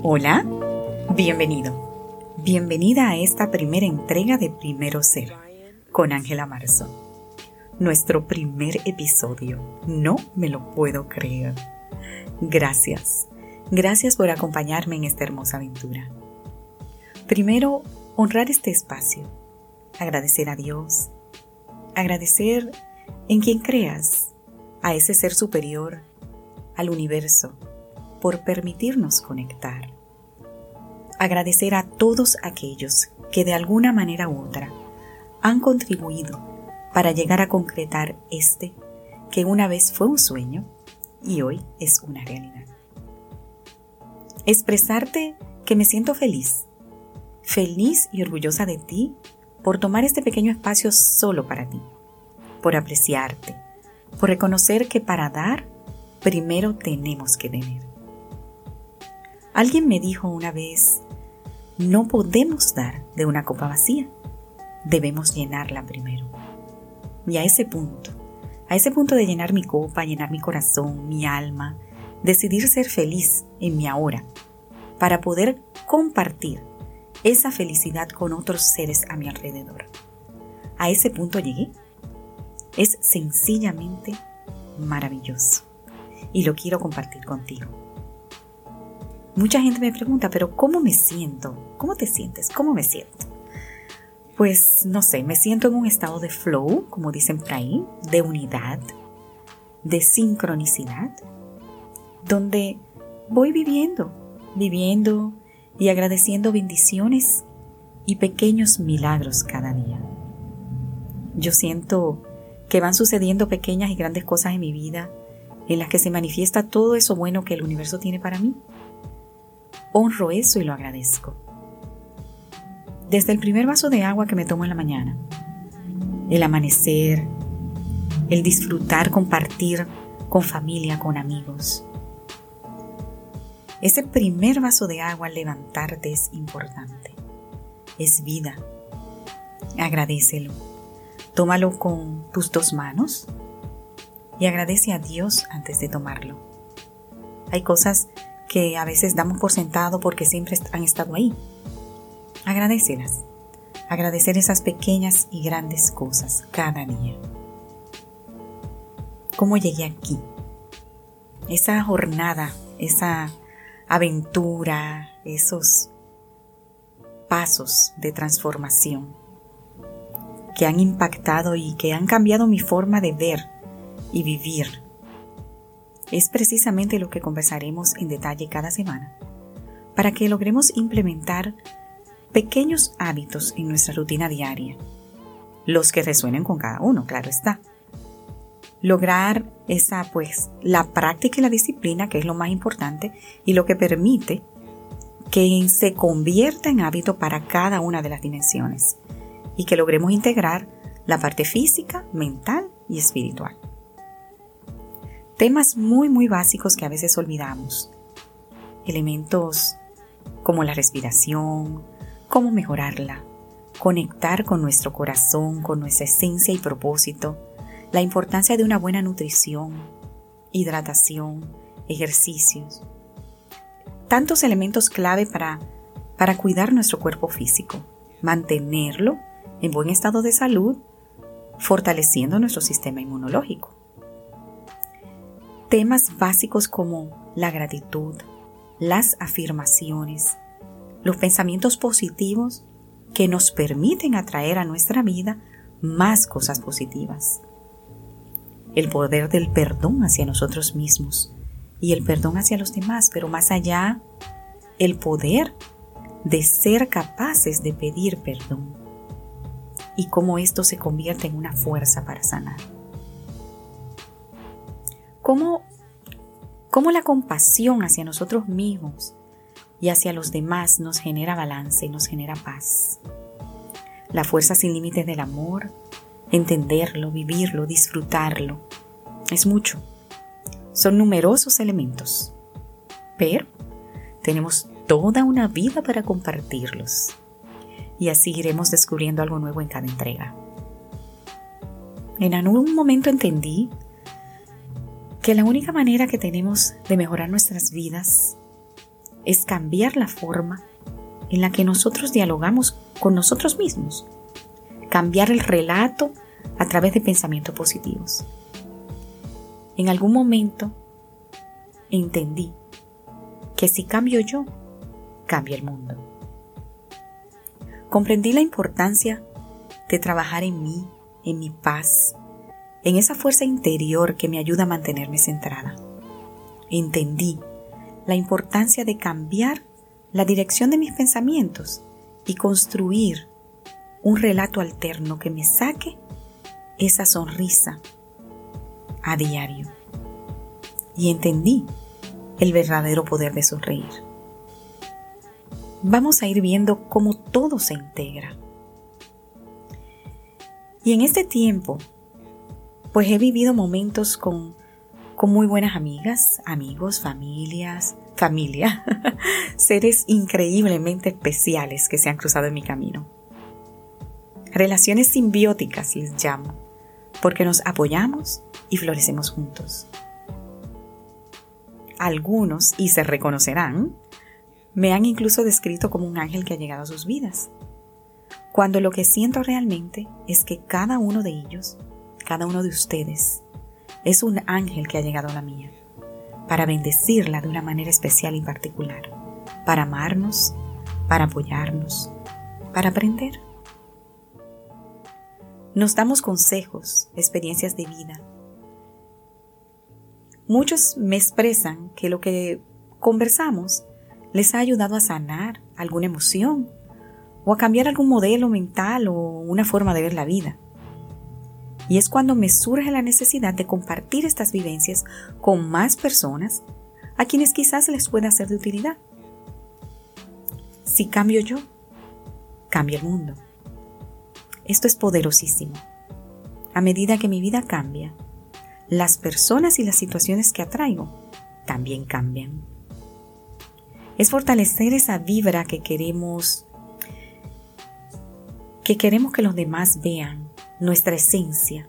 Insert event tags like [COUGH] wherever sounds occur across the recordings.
Hola, bienvenido. Bienvenida a esta primera entrega de Primero Ser con Ángela Marzo. Nuestro primer episodio. No me lo puedo creer. Gracias. Gracias por acompañarme en esta hermosa aventura. Primero, honrar este espacio. Agradecer a Dios. Agradecer en quien creas, a ese ser superior, al universo, por permitirnos conectar. Agradecer a todos aquellos que de alguna manera u otra han contribuido para llegar a concretar este que una vez fue un sueño y hoy es una realidad. Expresarte que me siento feliz, feliz y orgullosa de ti por tomar este pequeño espacio solo para ti, por apreciarte, por reconocer que para dar primero tenemos que tener. Alguien me dijo una vez, no podemos dar de una copa vacía, debemos llenarla primero. Y a ese punto, a ese punto de llenar mi copa, llenar mi corazón, mi alma, decidir ser feliz en mi ahora, para poder compartir esa felicidad con otros seres a mi alrededor. A ese punto llegué. Es sencillamente maravilloso y lo quiero compartir contigo. Mucha gente me pregunta, pero ¿cómo me siento? ¿Cómo te sientes? ¿Cómo me siento? Pues no sé, me siento en un estado de flow, como dicen por ahí, de unidad, de sincronicidad, donde voy viviendo, viviendo y agradeciendo bendiciones y pequeños milagros cada día. Yo siento que van sucediendo pequeñas y grandes cosas en mi vida en las que se manifiesta todo eso bueno que el universo tiene para mí honro eso y lo agradezco. Desde el primer vaso de agua que me tomo en la mañana, el amanecer, el disfrutar, compartir con familia, con amigos. Ese primer vaso de agua al levantarte es importante. Es vida. Agradecelo. Tómalo con tus dos manos y agradece a Dios antes de tomarlo. Hay cosas que a veces damos por sentado porque siempre han estado ahí. Agradecelas. Agradecer esas pequeñas y grandes cosas cada día. ¿Cómo llegué aquí? Esa jornada, esa aventura, esos pasos de transformación que han impactado y que han cambiado mi forma de ver y vivir es precisamente lo que conversaremos en detalle cada semana, para que logremos implementar pequeños hábitos en nuestra rutina diaria, los que resuenen con cada uno, claro está. Lograr esa, pues, la práctica y la disciplina, que es lo más importante, y lo que permite que se convierta en hábito para cada una de las dimensiones, y que logremos integrar la parte física, mental y espiritual temas muy muy básicos que a veces olvidamos. Elementos como la respiración, cómo mejorarla, conectar con nuestro corazón, con nuestra esencia y propósito, la importancia de una buena nutrición, hidratación, ejercicios. Tantos elementos clave para, para cuidar nuestro cuerpo físico, mantenerlo en buen estado de salud, fortaleciendo nuestro sistema inmunológico temas básicos como la gratitud, las afirmaciones, los pensamientos positivos que nos permiten atraer a nuestra vida más cosas positivas. El poder del perdón hacia nosotros mismos y el perdón hacia los demás, pero más allá, el poder de ser capaces de pedir perdón y cómo esto se convierte en una fuerza para sanar cómo, cómo la compasión hacia nosotros mismos y hacia los demás nos genera balance y nos genera paz. La fuerza sin límites del amor, entenderlo, vivirlo, disfrutarlo, es mucho. Son numerosos elementos, pero tenemos toda una vida para compartirlos. Y así iremos descubriendo algo nuevo en cada entrega. En algún momento entendí que la única manera que tenemos de mejorar nuestras vidas es cambiar la forma en la que nosotros dialogamos con nosotros mismos, cambiar el relato a través de pensamientos positivos. En algún momento entendí que si cambio yo, cambia el mundo. Comprendí la importancia de trabajar en mí, en mi paz, en esa fuerza interior que me ayuda a mantenerme centrada. Entendí la importancia de cambiar la dirección de mis pensamientos y construir un relato alterno que me saque esa sonrisa a diario. Y entendí el verdadero poder de sonreír. Vamos a ir viendo cómo todo se integra. Y en este tiempo, pues he vivido momentos con, con muy buenas amigas, amigos, familias, familia, [LAUGHS] seres increíblemente especiales que se han cruzado en mi camino. Relaciones simbióticas les llamo, porque nos apoyamos y florecemos juntos. Algunos, y se reconocerán, me han incluso descrito como un ángel que ha llegado a sus vidas, cuando lo que siento realmente es que cada uno de ellos, cada uno de ustedes, es un ángel que ha llegado a la mía para bendecirla de una manera especial y particular, para amarnos, para apoyarnos, para aprender. Nos damos consejos, experiencias de vida. Muchos me expresan que lo que conversamos les ha ayudado a sanar alguna emoción o a cambiar algún modelo mental o una forma de ver la vida. Y es cuando me surge la necesidad de compartir estas vivencias con más personas a quienes quizás les pueda ser de utilidad. Si cambio yo, cambia el mundo. Esto es poderosísimo. A medida que mi vida cambia, las personas y las situaciones que atraigo también cambian. Es fortalecer esa vibra que queremos que queremos que los demás vean nuestra esencia.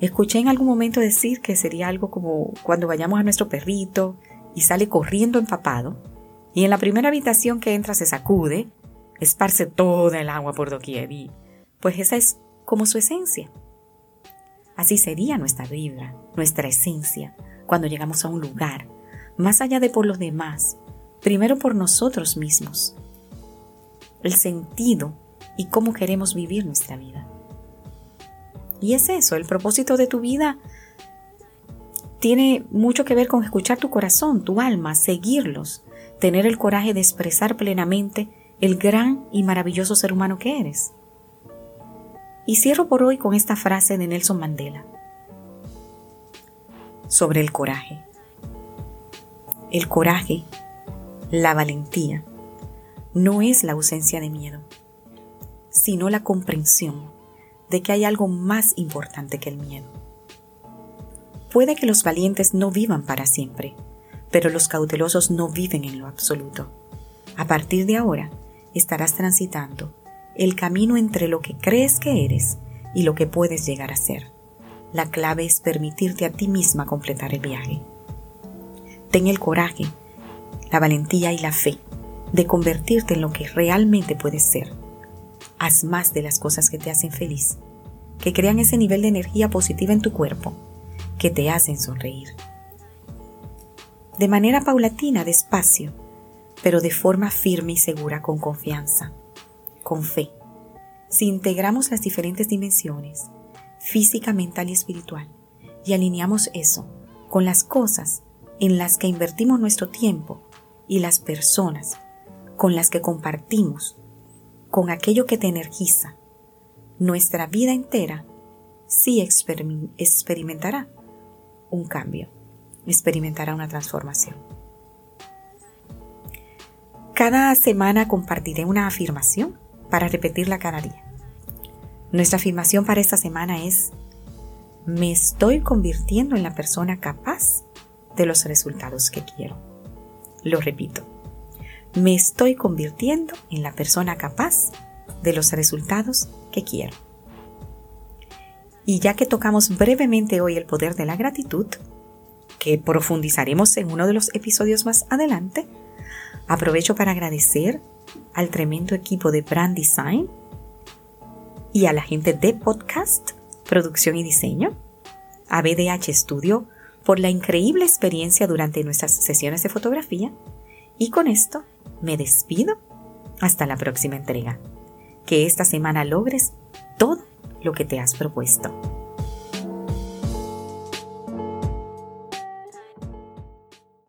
Escuché en algún momento decir que sería algo como cuando vayamos a nuestro perrito y sale corriendo empapado y en la primera habitación que entra se sacude, esparce toda el agua por doquier y pues esa es como su esencia. Así sería nuestra vibra, nuestra esencia, cuando llegamos a un lugar, más allá de por los demás, primero por nosotros mismos. El sentido y cómo queremos vivir nuestra vida. Y es eso, el propósito de tu vida tiene mucho que ver con escuchar tu corazón, tu alma, seguirlos, tener el coraje de expresar plenamente el gran y maravilloso ser humano que eres. Y cierro por hoy con esta frase de Nelson Mandela sobre el coraje. El coraje, la valentía, no es la ausencia de miedo, sino la comprensión de que hay algo más importante que el miedo. Puede que los valientes no vivan para siempre, pero los cautelosos no viven en lo absoluto. A partir de ahora, estarás transitando el camino entre lo que crees que eres y lo que puedes llegar a ser. La clave es permitirte a ti misma completar el viaje. Ten el coraje, la valentía y la fe de convertirte en lo que realmente puedes ser haz más de las cosas que te hacen feliz, que crean ese nivel de energía positiva en tu cuerpo, que te hacen sonreír. De manera paulatina, despacio, pero de forma firme y segura, con confianza, con fe. Si integramos las diferentes dimensiones, física, mental y espiritual, y alineamos eso con las cosas en las que invertimos nuestro tiempo y las personas con las que compartimos con aquello que te energiza, nuestra vida entera sí experimentará un cambio, experimentará una transformación. Cada semana compartiré una afirmación para repetirla cada día. Nuestra afirmación para esta semana es, me estoy convirtiendo en la persona capaz de los resultados que quiero. Lo repito me estoy convirtiendo en la persona capaz de los resultados que quiero. Y ya que tocamos brevemente hoy el poder de la gratitud, que profundizaremos en uno de los episodios más adelante, aprovecho para agradecer al tremendo equipo de Brand Design y a la gente de podcast, producción y diseño, a BDH Studio por la increíble experiencia durante nuestras sesiones de fotografía y con esto me despido hasta la próxima entrega. Que esta semana logres todo lo que te has propuesto.